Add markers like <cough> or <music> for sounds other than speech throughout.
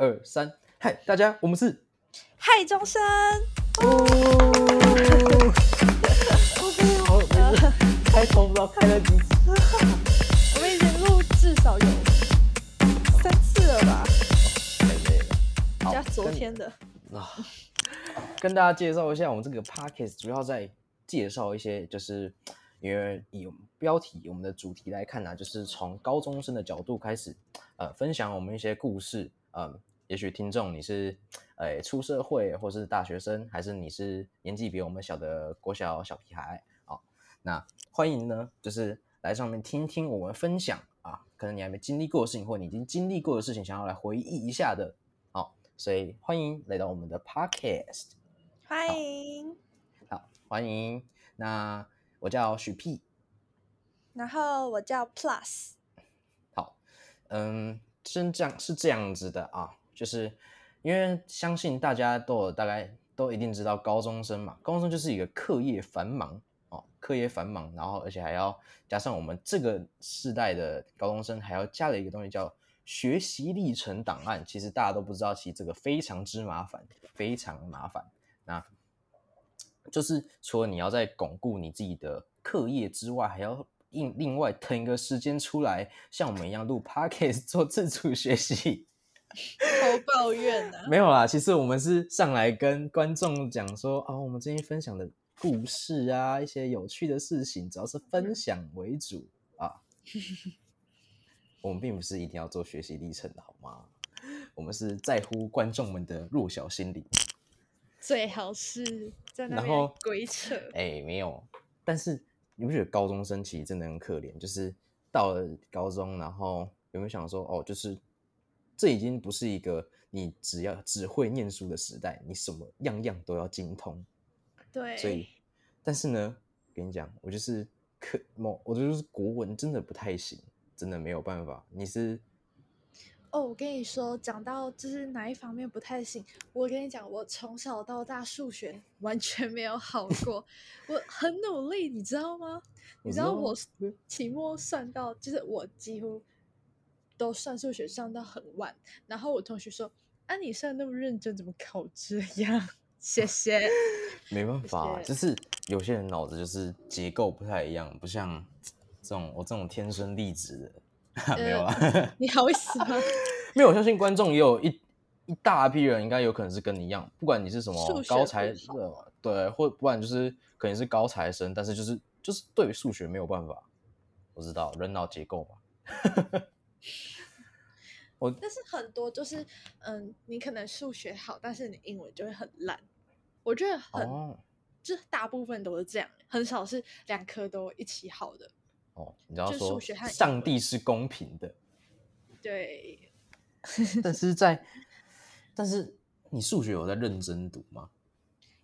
二三，嗨，大家，我们是嗨钟声，哦，开头不知道开了几次，我们已经录至少有三次了吧，太累了。好加昨天的。啊，跟大家介绍一下，我们这个 podcast 主要在介绍一些，就是因为以标题、我们的主题来看呢、就是从高中生的角度开始，呃，分享我们一些故事。嗯、也许听众你是呃出社会，或是大学生，还是你是年纪比我们小的国小小屁孩，好，那欢迎呢，就是来上面听听我们分享啊，可能你还没经历过的事情，或你已经经历过的事情，想要来回忆一下的，好，所以欢迎来到我们的 podcast，欢迎，好，欢迎。那我叫许屁，然后我叫 Plus，好，嗯，真这样是这样子的啊，就是因为相信大家都有大概都一定知道高中生嘛，高中生就是一个课业繁忙哦，课业繁忙，然后而且还要加上我们这个世代的高中生还要加了一个东西叫学习历程档案，其实大家都不知道，其实这个非常之麻烦，非常麻烦。那就是除了你要在巩固你自己的课业之外，还要另另外腾一个时间出来，像我们一样录 <laughs> podcast 做自主学习。<laughs> 好抱怨啊！没有啦，其实我们是上来跟观众讲说，哦，我们今天分享的故事啊，一些有趣的事情，主要是分享为主啊。<laughs> 我们并不是一定要做学习历程的好吗？我们是在乎观众们的弱小心理。最好是在那然后边鬼扯，哎，没有，但是你不觉得高中生其实真的很可怜？就是到了高中，然后有没有想说，哦，就是这已经不是一个你只要只会念书的时代，你什么样样都要精通。对，所以，但是呢，跟你讲，我就是科某，我就是国文真的不太行，真的没有办法。你是哦，我跟你说，讲到就是哪一方面不太行，我跟你讲，我从小到大数学完全没有好过，<laughs> 我很努力，你知道吗？你知道我嗯期末算到，就是我几乎都算数学上到很晚，然后我同学说：“啊，你上那么认真，怎么考这样？” <laughs> 谢谢。<laughs> 没办法，就是有些人脑子就是结构不太一样，不像这种我这种天生丽质的，<laughs> 没有啦，你好意思吗？没有。我相信观众也有一一大批人，应该有可能是跟你一样，不管你是什么高材不好的，对，或不然就是可能是高材生，但是就是就是对于数学没有办法。我知道人脑结构嘛，<laughs> 我但是很多就是，嗯，你可能数学好，但是你英文就会很烂。我觉得很，哦就大部分都是这样，很少是两科都一起好的。哦，你知道就说上帝是公平的，对，但 <laughs> 是在但是你数学有在认真读吗？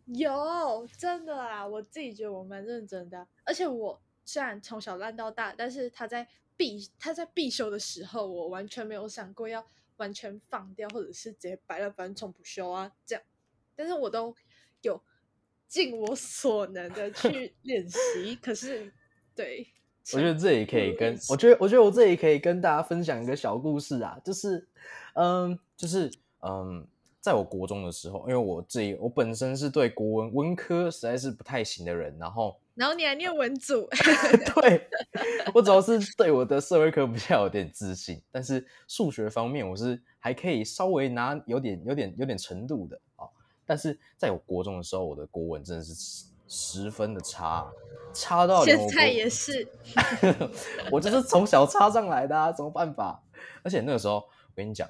有真的啊，我自己觉得我蛮认真的啊，而且我虽然从小烂到大，但是他在必他在必修的时候，我完全没有想过要完全放掉，或者是直接白了反正重补修啊这样，但是我都有尽我所能的去 <laughs> 练习。可是，对，我觉得这也可以跟我觉得，我觉得我这里可以跟大家分享一个小故事啊，就是，嗯，就是，嗯，在我国中的时候，因为我自己我本身是对国文文科实在是不太行的人，然后然后你还念文组，<laughs> 对我主要是对我的社会科比较有点自信，但是数学方面我是还可以稍微拿有点有点有点程度的啊、哦，但是在我国中的时候，我的国文真的是十十分的差，差到现在也是，<laughs> 我就是从小差上来的啊，怎么办法？而且那个时候，我跟你讲，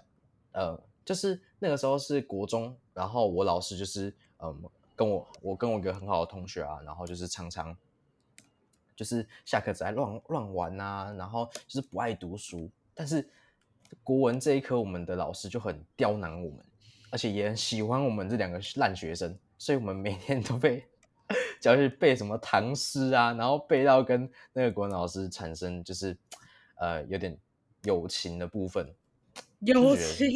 呃，就是那个时候是国中，然后我老师就是，嗯，跟我，我跟我一个很好的同学啊，然后就是常常就是下课只爱乱乱玩啊，然后就是不爱读书。但是国文这一科，我们的老师就很刁难我们，而且也很喜欢我们这两个烂学生，所以我们每天都被教去背什么唐诗啊，然后背到跟那个国文老师产生就是呃有点友情的部分。友情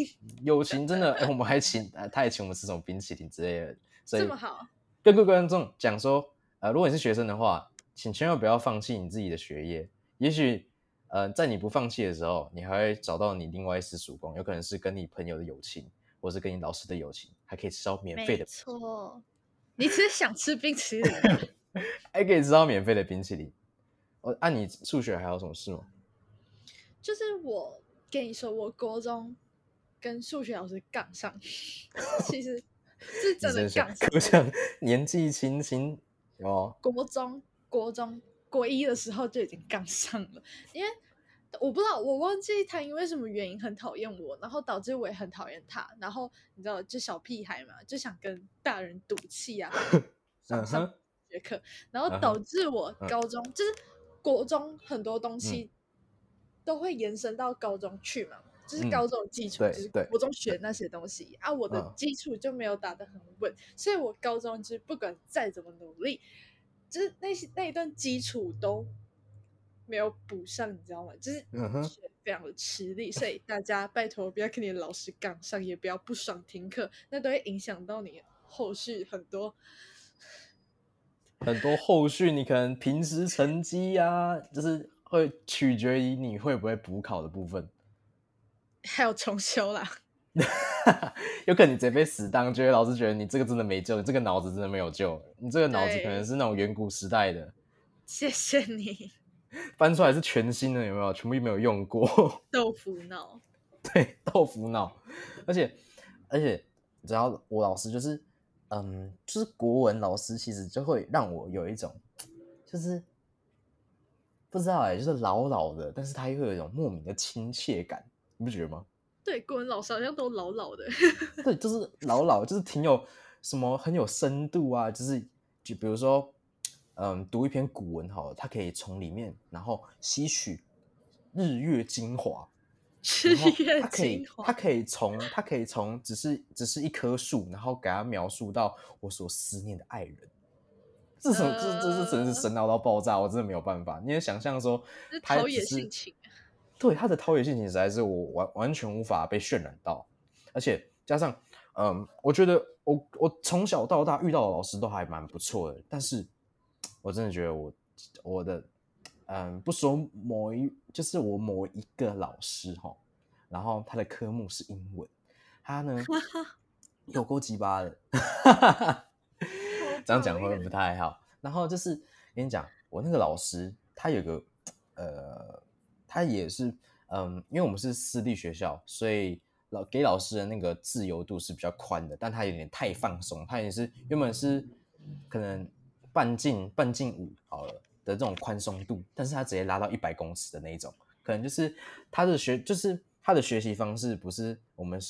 友情真的，哎我们还请呃他还请我们吃什么冰淇淋之类的，所以这么好，跟各位观众讲说，呃，如果你是学生的话，请千万不要放弃你自己的学业。也许，呃，在你不放弃的时候，你还会找到你另外一丝曙光，有可能是跟你朋友的友情，或是跟你老师的友情，还可以吃到免费没的，错，你只是想吃冰淇淋。<laughs> 还可以吃到免费的冰淇淋。哦，按、你数学还有什么事吗？就是我跟你说，我国中跟数学老师杠上，<laughs> 其实是真的想杠上。可想 <laughs> 年纪轻轻哦，国中、国中、国一的时候就已经杠上了，因为我不知道，我忘记他因为什么原因很讨厌我，然后导致我也很讨厌他。然后你知道，就小屁孩嘛，就想跟大人赌气啊，<laughs> 上上嗯哼，学课，然后导致我嗯高中、就是国中很多东西都会延伸到高中去嘛，就是嗯高中的基础，就是国中学那些东西啊，我的嗯基础就没有打得很稳，所以我高中就是不管再怎么努力，就是那些那一段基础都没有补上，你知道吗？就是嗯哼学非常的吃力，所以大家拜托不要跟你的老师杠上，也不要不爽听课，那都会影响到你后续很多。很多后续你可能平时成绩呀、就是会取决于你会不会补考的部分。还有重修啦，<laughs> 有可能你直接被死当，觉得老师觉得你这个真的没救，你这个脑子真的没有救，你这个脑子可能是那种远古时代的，谢谢你，翻出来是全新的，有没有？全部没有用过，豆腐脑。<laughs> 对，豆腐脑。而且而且，只要我老师就是，嗯，就是国文老师，其实就会让我有一种，就是不知道哎、就是老老的，但是他又有一种莫名的亲切感，你不觉得吗？对，国文老师好像都老老的，对，就是老老，就是挺有什么很有深度啊，就是就比如说，嗯，读一篇古文好了，它可以从里面然后吸取日月精华，<laughs> 日然后月它可以精华它。可以从他可以从只是只是一棵树，然后给他描述到我所思念的爱人。这种这这这真是神脑到爆炸，我真的没有办法。你也想象说是，他陶冶只是性情啊对他的陶冶性情实在是我完完全无法被渲染到，而且加上，嗯，我觉得我我从小到大遇到的老师都还蛮不错的，但是我真的觉得我我的，嗯，不说某一，就是我某一个老师哈，然后他的科目是英文，他呢 <laughs> 有够鸡巴的，这样讲会不会不太好？然后就是跟你讲，我那个老师他有个呃，他也是嗯，因为我们是私立学校，所以老给老师的那个自由度是比较宽的，但他有点太放松，他也是原本是可能半径半径五好了的这种宽松度，但是他直接拉到一百公尺的那一种，可能就是他的学就是他的学习方式不是我们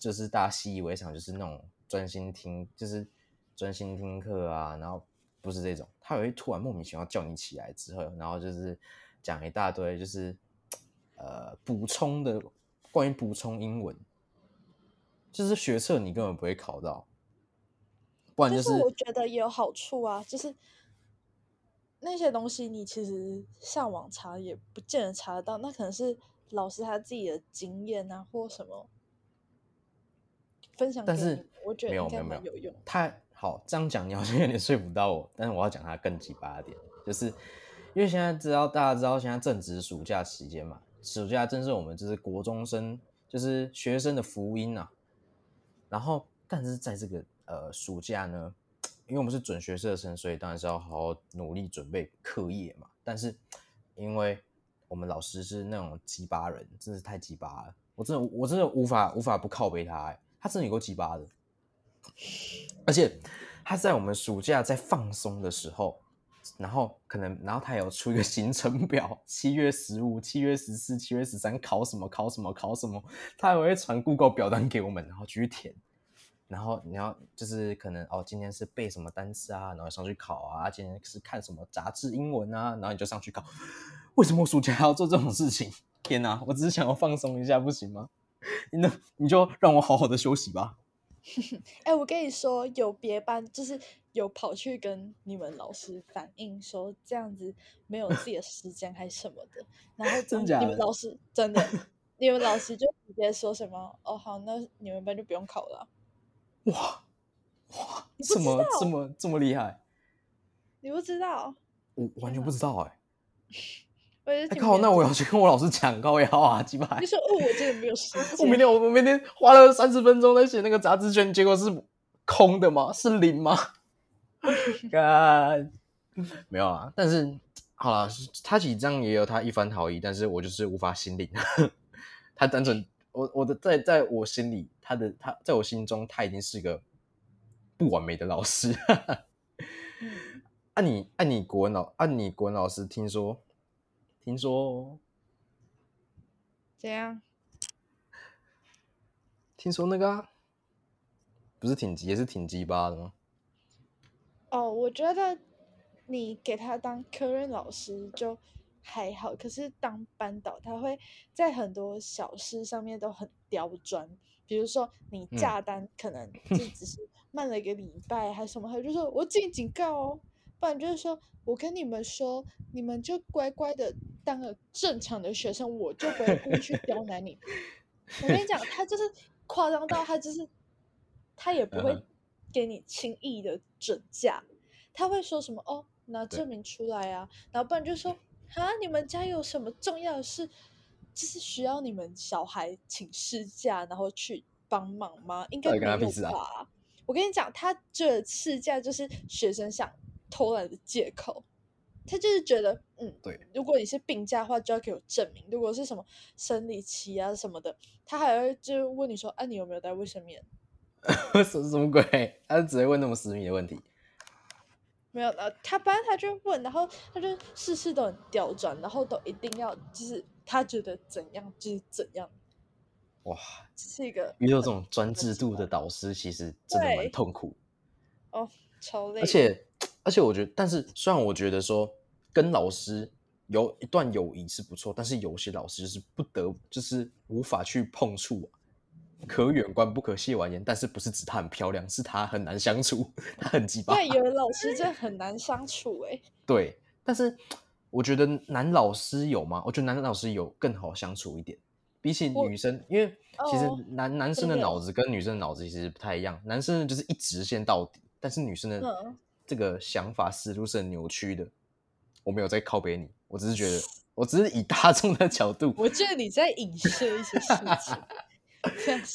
就是大家习以为常，就是那种专心听，就是专心听课啊，然后不是这种，他也会突然莫名其妙叫你起来之后，然后就是讲一大堆就是呃补充的关于补充英文，就是学测你根本不会考到，不然但就是我觉得也有好处啊，就是那些东西你其实上网查也不见得查得到，那可能是老师他自己的经验啊，或什么分享，但是我觉得没有没有没有。太好，这样讲你好像有点 <laughs> 说服到我，但是我要讲他更鸡巴一点，就是因为现在知道大家知道现在正值暑假期间嘛，暑假正是我们就是国中生就是学生的福音啊。然后，但是在这个呃暑假呢，因为我们是准学社生，所以当然是要好好努力准备课业嘛。但是因为我们老师是那种鸡巴人，真是太鸡巴了，我真的我真的无法无法不靠背他、欸，他真的有够鸡巴的。而且他在我们暑假在放松的时候，然后可能，然后他有出一个行程表，七月十五、七月十四、七月十三考什么考什么考什么，他还会传 Google 表单给我们，然后去填。然后你要就是可能哦，今天是背什么单词啊，然后上去考啊，今天是看什么杂志英文啊，然后你就上去考。为什么暑假还要做这种事情？天哪，我只是想要放松一下，不行吗？<laughs> 你那你就让我好好的休息吧。<laughs> 哎、我跟你说，有别班就是有跑去跟你们老师反映说这样子没有自己的时间还是什么的，然后 <laughs> 真的你们老师真的，你们老师就直接说什么哦好，那你们班就不用考了 <laughs> 啊、哇哇，你不知这么道这么这么厉害，你不知道？我完全不知道哎、我也是哎靠，那我要去跟我老师讲高腰啊，<laughs> 鸡巴你。说哦，我真的没有时间我明。天我我明天花了三十分钟在写那个杂志卷，结果是空的吗？是零吗？<laughs> 干，没有啊。但是好了，他其实这样也有他一番好意，但是我就是无法心领。<laughs> 他单纯，我我的在在我心里，他的他在我心中，他已经是个不完美的老师。嗯按、你按、你国文老按、你国文老师，听说听说怎样？听说那个、啊、不是挺鸡，也是挺鸡巴的吗？哦，我觉得你给他当科任老师就还好，可是当班导，他会在很多小事上面都很刁钻。比如说你嗯假单可能就只是 <laughs> 慢了一个礼拜还是什么，他就说我进警告哦，不然就是说我跟你们说，你们就乖乖的当个正常的学生，我就不会故意去刁难你。<laughs> 我跟你讲，他就是夸张到他就是他也不会给你轻易的准假，他会说什么哦，拿证明出来啊，然后不然就说啊，你们家有什么重要的事，就是需要你们小孩请事假，然后去帮忙吗？应该没有吧？我跟你讲，他这事假就是学生想偷懒的借口。他就是觉得，嗯，对，如果你是病假的话，就要给我证明；如果是什么生理期啊什么的，他还会就问你说，啊，你有没有带卫生棉？<laughs> 什什么鬼？他只会问那么私密的问题。没有，呃，他班他就问，然后他就事事都很刁钻，然后都一定要就是他觉得怎样就是怎样，哇，这是一个遇到很这种专制度的导师，其实真的蛮痛苦。哦，超累，而且，而且我觉得，但是虽然我觉得说跟老师有一段友谊是不错，但是有些老师就是不得，就是无法去碰触、可远观不可亵玩焉。但是不是指她很漂亮，是她很难相处，她很鸡巴。对，有的老师真的 <laughs> 很难相处哎、对，但是我觉得男老师有吗？我觉得男老师有更好相处一点，比起女生，因为其实哦男、男生的脑子跟女生的脑子其实不太一样，男生就是一直线到底，但是女生的嗯这个想法思路是很扭曲的。我没有在靠北你，我只是觉得，我只是以大众的角度，我觉得你在影射一些事情，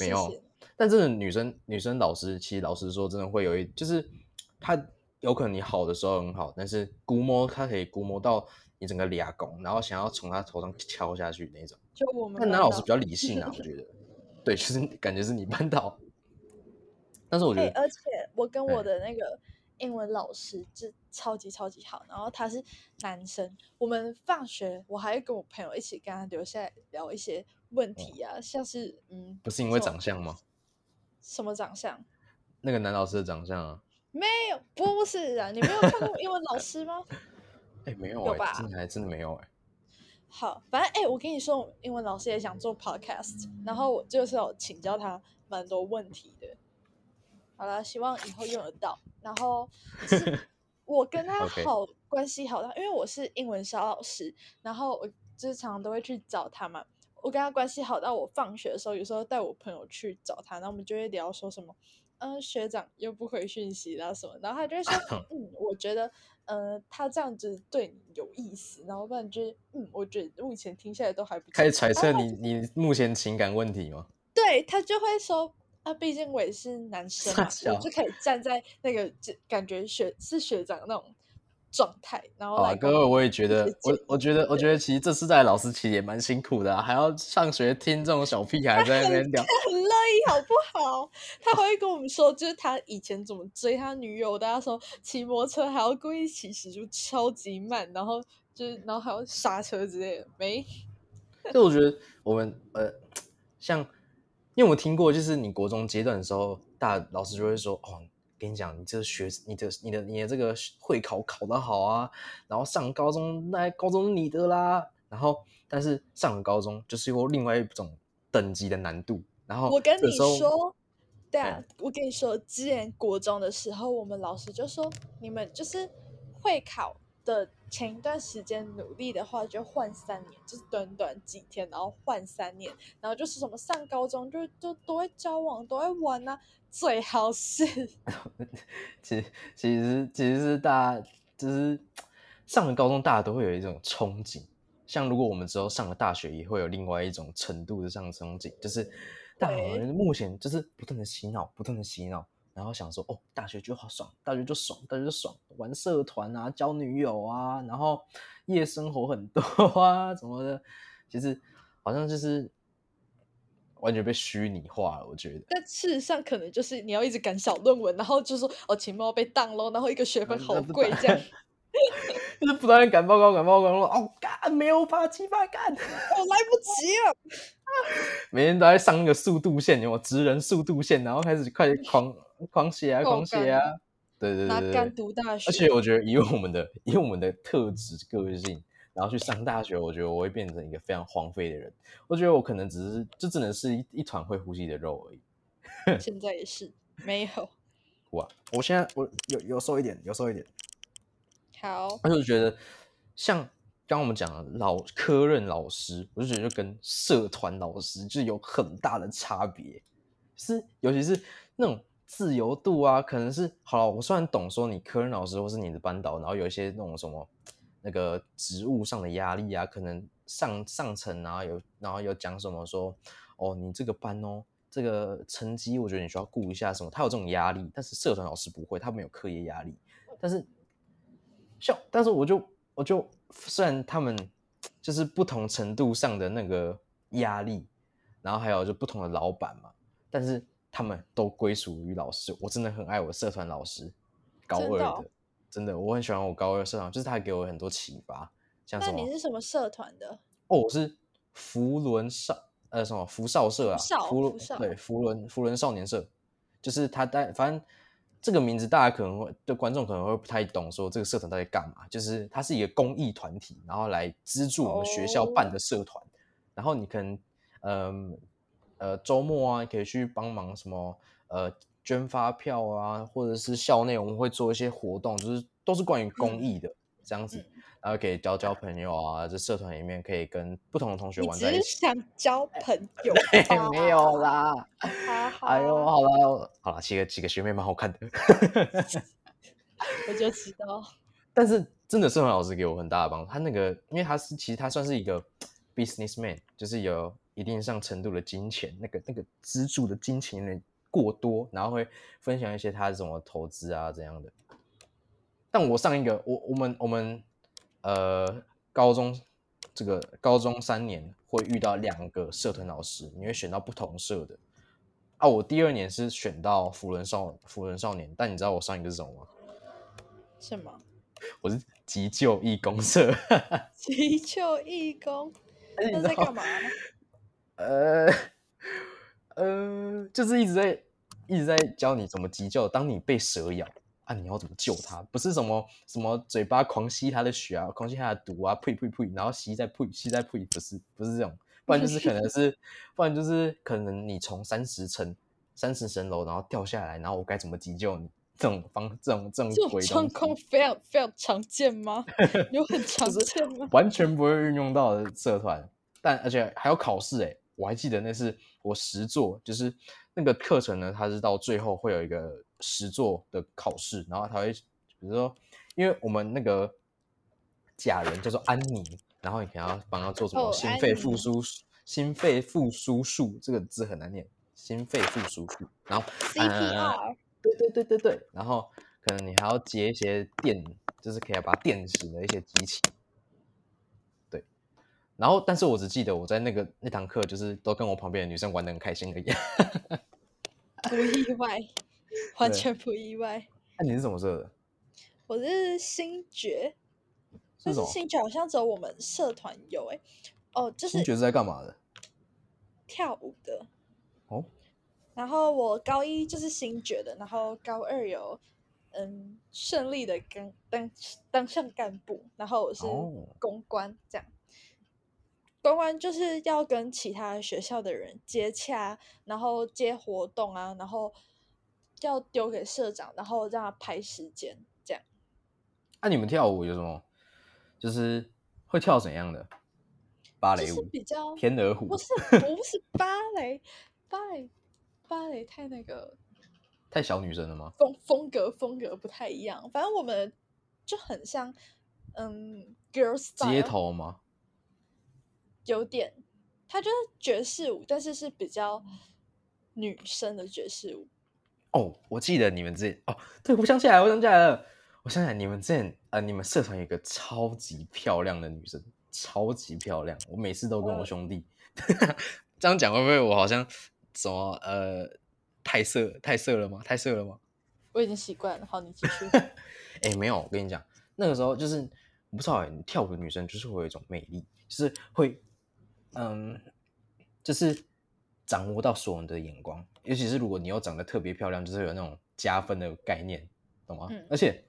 <laughs> 没 <laughs> 有。但真的女生女生老师，其实老实说，真的会有一，就是她有可能你好的时候很好，但是估摸她可以估摸到你整个俩拱，然后想要从她头上敲下去那种。就我们但男老师比较理性啊，我觉得，<laughs> 对，就是感觉是你班导。但是我觉哎、得，而且我跟我哎的那个英文老师就超级超级好，然后他是男生，我们放学我还会跟我朋友一起跟他留下来聊一些问题啊，像是嗯，不是因为长相吗？什么长相？那个男老师的长相啊，没有，不是啊，你没有看过英文老师吗？<laughs> 哎、没有哎、有吧真的还真的没有哎、好，反正哎、我跟你说，我英文老师也想做 podcast，然后我就是有请教他蛮多问题的。好了，希望以后用得到。然后是 <laughs> 我跟他好关系好到，因为我是英文小老师，然后我就是常常都会去找他嘛。我跟他关系好到我放学的时候，有时候带我朋友去找他，然后我们就会聊说什么，嗯、学长又不回讯息啦什么，然后他就会说，<laughs> 嗯，我觉得，呃，他这样子对你有意思，然后不然就是，嗯，我觉得目前听下来都还不错。开始揣测你你目前情感问题吗？对他就会说，啊，毕竟我也是男生嘛，我就可以站在那个就感觉学是学长那种状态，然后好啊，各位，我也觉得，我我觉得，我觉得其实这次在老师其实也蛮辛苦的、啊，还要上学听这种小屁孩在那边聊。很乐意，好不好？他还会跟我们说，就是他以前怎么追他女友的，他说骑摩托车还要故意骑时就超级慢，然后就是然后还要刹车之类的，没就我觉得我们呃，像因为我听过，就是你国中阶段的时候，大老师就会说，哦，跟你讲，你这学你的你的你的这个会考考得好啊，然后上高中那高中是你的啦，然后但是上了高中就是有另外一种等级的难度，然后我跟你说，对啊哎，我跟你说，之前国中的时候，我们老师就说，你们就是会考的前一段时间努力的话，就换三年，就是短短几天，然后换三年，然后就是什么上高中就就都会交往，都会玩啊，最好是。<laughs> 其实其实其实是大家就是上了高中，大家都会有一种憧憬，像如果我们之后上了大学，也会有另外一种程度的上憧憬，就是大对人目前就是不断的洗脑，不断的洗脑，然后想说哦，大学就好爽，大学就爽，大学就爽，玩社团啊，交女友啊，然后夜生活很多啊，什么的，其实好像就是完全被虚拟化了，我觉得。但事实上可能就是你要一直赶小论文，然后就说哦情报被当喽，然后一个学分好贵这样，<laughs> 就是不断的赶报告，赶报告，说哦干没有发七八干，我 <laughs> 来不及了。<laughs> 每天都在上那个速度线，有没有职人速度线，然后开始快狂狂写啊，狂写啊，对对对对对。读大学，而且我觉得以我们的以我们的特质个性，然后去上大学，我觉得我会变成一个非常荒废的人。我觉得我可能只是就只能是一一团会呼吸的肉而已。<laughs> 现在也是没有。<laughs> 哇，我现在我有有瘦一点，有瘦一点。好，而且我觉得，像刚刚我们讲的老科任老师，我就觉得就跟社团老师就是有很大的差别，是尤其是那种自由度啊，可能是好，我虽然懂说你科任老师或是你的班导，然后有一些那种什么那个职务上的压力啊，可能上上层啊有，然后有讲什么说，哦，你这个班哦。这个成绩，我觉得你需要顾一下什么，他有这种压力，但是社团老师不会，他没有课业压力，但是像，但是我就我就虽然他们就是不同程度上的那个压力，然后还有就不同的老板嘛，但是他们都归属于老师。我真的很爱我社团老师，高二的，真的哦真的我很喜欢我高二社团，就是他给我很多启发，像那什么你是什么社团的？哦，我是福伦少呃什么福少社啊，福对福伦福伦少年社，就是他带反正这个名字大家可能会对观众可能会不太懂，说这个社团到底干嘛？就是它是一个公益团体，然后来资助我们学校办的社团，然后你可能嗯呃周末啊，可以去帮忙什么呃捐发票啊，或者是校内我们会做一些活动，就是都是关于公益的、这样子。嗯然后可以交交朋友啊，这社团里面可以跟不同的同学你只是玩在一起。想交朋友？<laughs> 没有啦，哈哈，哎呦，好了好了，几个几个学妹蛮好看的，<laughs> 我就知道，但是真的社团老师给我很大的帮助。他那个，因为他是其实他算是一个 businessman，就是有一定上程度的金钱，那个那个资助的金钱有点过多，然后会分享一些他怎么投资啊怎样的。但我上一个，我我们我们呃高中这个高中三年会遇到两个社团老师，你会选到不同社的。啊，我第二年是选到福伦少福伦少年，但你知道我上一个是什么吗？什么？我是急救义工社，<laughs> 急救义工，而 <laughs> 且你知道那在干嘛？呃呃，就是一直在一直在教你怎么急救。当你被蛇咬啊，你要怎么救它？不是什么什么嘴巴狂吸它的血啊，狂吸它的毒啊，呸呸呸，然后吸再呸，吸再呸，不是不是这种，不然就是可能是，不然就是可能你从三十层三十层楼然后掉下来，然后我该怎么急救你？这种方这种这种这种鬼状况非常非常常见吗？有很 <laughs> 常见吗？完全不会运用到的社团，但而且还有考试诶，我还记得那是我实作，就是那个课程呢，它是到最后会有一个实作的考试，然后它会比如说，因为我们那个假人叫做安妮，然后你可能要帮他做什么哦心肺复苏心肺复苏术，这个字很难念，心肺复苏术，然后呃 CPR 对对对对对，然后可能你还要接一些电，就是可以把它电死的一些机器。对，然后但是我只记得我在那个那堂课，就是都跟我旁边的女生玩的很开心而已。<laughs> 不意外，<laughs> 完全不意外。那、你是怎么社的？我是星爵，但是？星爵好像只有我们社团有哎、哦，就是新觉是在干嘛的？跳舞的。哦，然后我高一就是新爵的，然后高二有嗯顺利的跟当当上干部，然后我是哦公关这样。公关就是要跟其他学校的人接洽，然后接活动啊，然后要丢给社长，然后让他排时间这样。那、你们跳舞有什么？就是会跳怎样的？芭就是蕾舞、比较天鹅湖不，<laughs> 是不是芭蕾，芭蕾芭蕾太那个太小女生了吗？风风格风格不太一样，反正我们就很像嗯 girl style 街头吗？有点，它就是爵士舞，但是是比较女生的爵士舞。哦，我记得你们之前哦，对，我想起来，我想起来了，我想起来，你们之前呃，你们社团有一个超级漂亮的女生，超级漂亮，我每次都跟我兄弟 <laughs> 这样讲，会不会我好像什么呃太色太色了吗？太色了吗？我已经习惯了。好，你继续。<laughs> 哎，没有，我跟你讲，那个时候就是我不知道哎，你跳舞的女生就是会有一种魅力，就是会嗯，就是掌握到所有人的眼光。尤其是如果你又长得特别漂亮，就是有那种加分的概念，懂吗？而且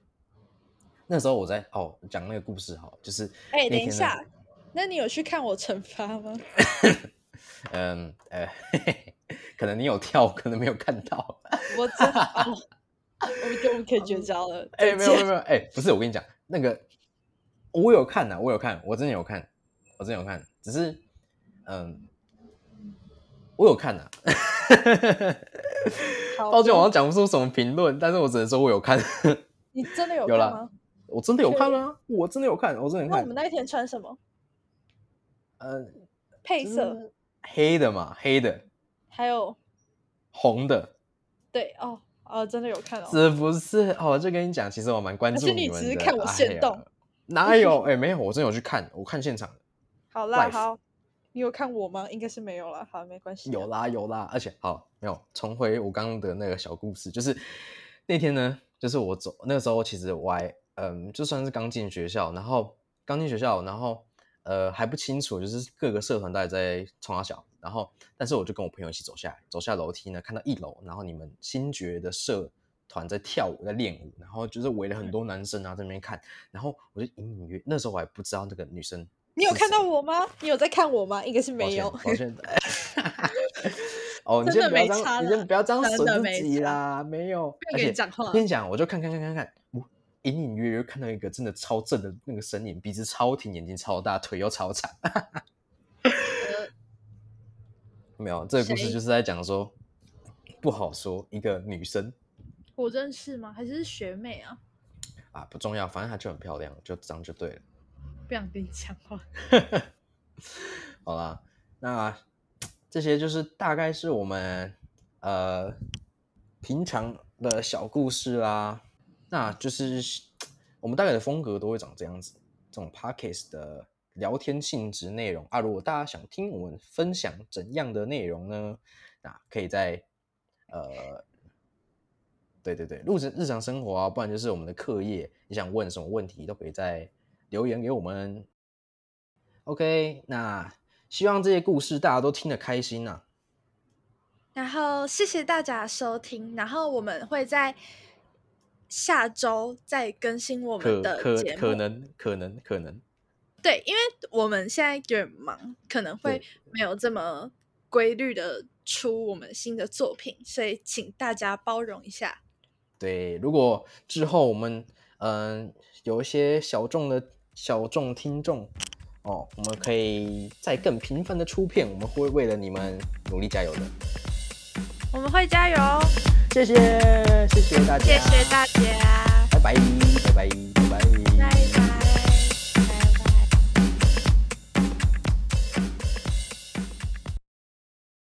那时候我在哦讲那个故事哈，就是哎，等一下，那你有去看我惩罚吗？<laughs> 嗯呃，<laughs> 可能你有跳，可能没有看到。我真哦，我们就我们可以绝交了。<laughs> 哎，没有没有没有，哎，不是，我跟你讲，那个我有看呐，我有看，我真的有看，我真的有看，只是嗯。我有看啊，抱歉，我好像讲不出什么评论，但是我只能说我有看。你真的有看吗？我真的有看啊，我真的有看，我真的有看。那我们那一天穿什么？呃，配色黑的嘛，黑的，还有红的。对哦，哦，真的有看哦。是不是？哦，就跟你讲，其实我蛮关注你们的。是你只是看我现动？哪有？哎，没有，我真的有去看，我看现场。好啦，好。你有看我吗？应该是没有了。好，没关系。有啦，有啦，而且好没有重回我刚刚的那个小故事，就是那天呢，就是我走那个时候，其实我还嗯，就算是刚进学校，然后刚进学校，然后呃还不清楚，就是各个社团都在冲阿小，然后但是我就跟我朋友一起走下来，走下楼梯呢，看到一楼，然后你们新觉的社团在跳舞，在练舞，然后就是围了很多男生啊在那边看，然后我就隐隐约那时候我还不知道那个女生。你有看到我吗？你有在看我吗？应该是没有。抱歉。<laughs> 哦，你先不要这样，你先不要这样损自己啦。没有。跟你讲话。跟你讲，我就看看看看看，我隐隐约约看到一个真的超正的那个身影，鼻子超挺，眼睛超大，腿又超长。没有，这个故事就是在讲说，不好说一个女生。我认识吗？还是学妹啊？啊，不重要，反正她就很漂亮，就这样就对了。不想跟你讲话。<laughs> 好啦，那这些就是大概是我们呃平常的小故事啦。那就是我们大概的风格都会长这样子，这种 podcast 的聊天性质内容啊。如果大家想听我们分享怎样的内容呢？那可以在呃，对对对，日日常生活啊，不然就是我们的课业，你想问什么问题都可以在。留言给我们，OK，那希望这些故事大家都听得开心呐。然后谢谢大家收听，然后我们会在下周再更新我们的节目，可能可能可能，对，因为我们现在有点忙，可能会没有这么规律的出我们新的作品，所以请大家包容一下。对，如果之后我们嗯有一些小众的。小众听众。哦，我们可以再更频繁的出片，我们会为了你们努力加油的。我们会加油，谢谢谢谢大家，谢谢大家，拜拜拜拜。拜拜。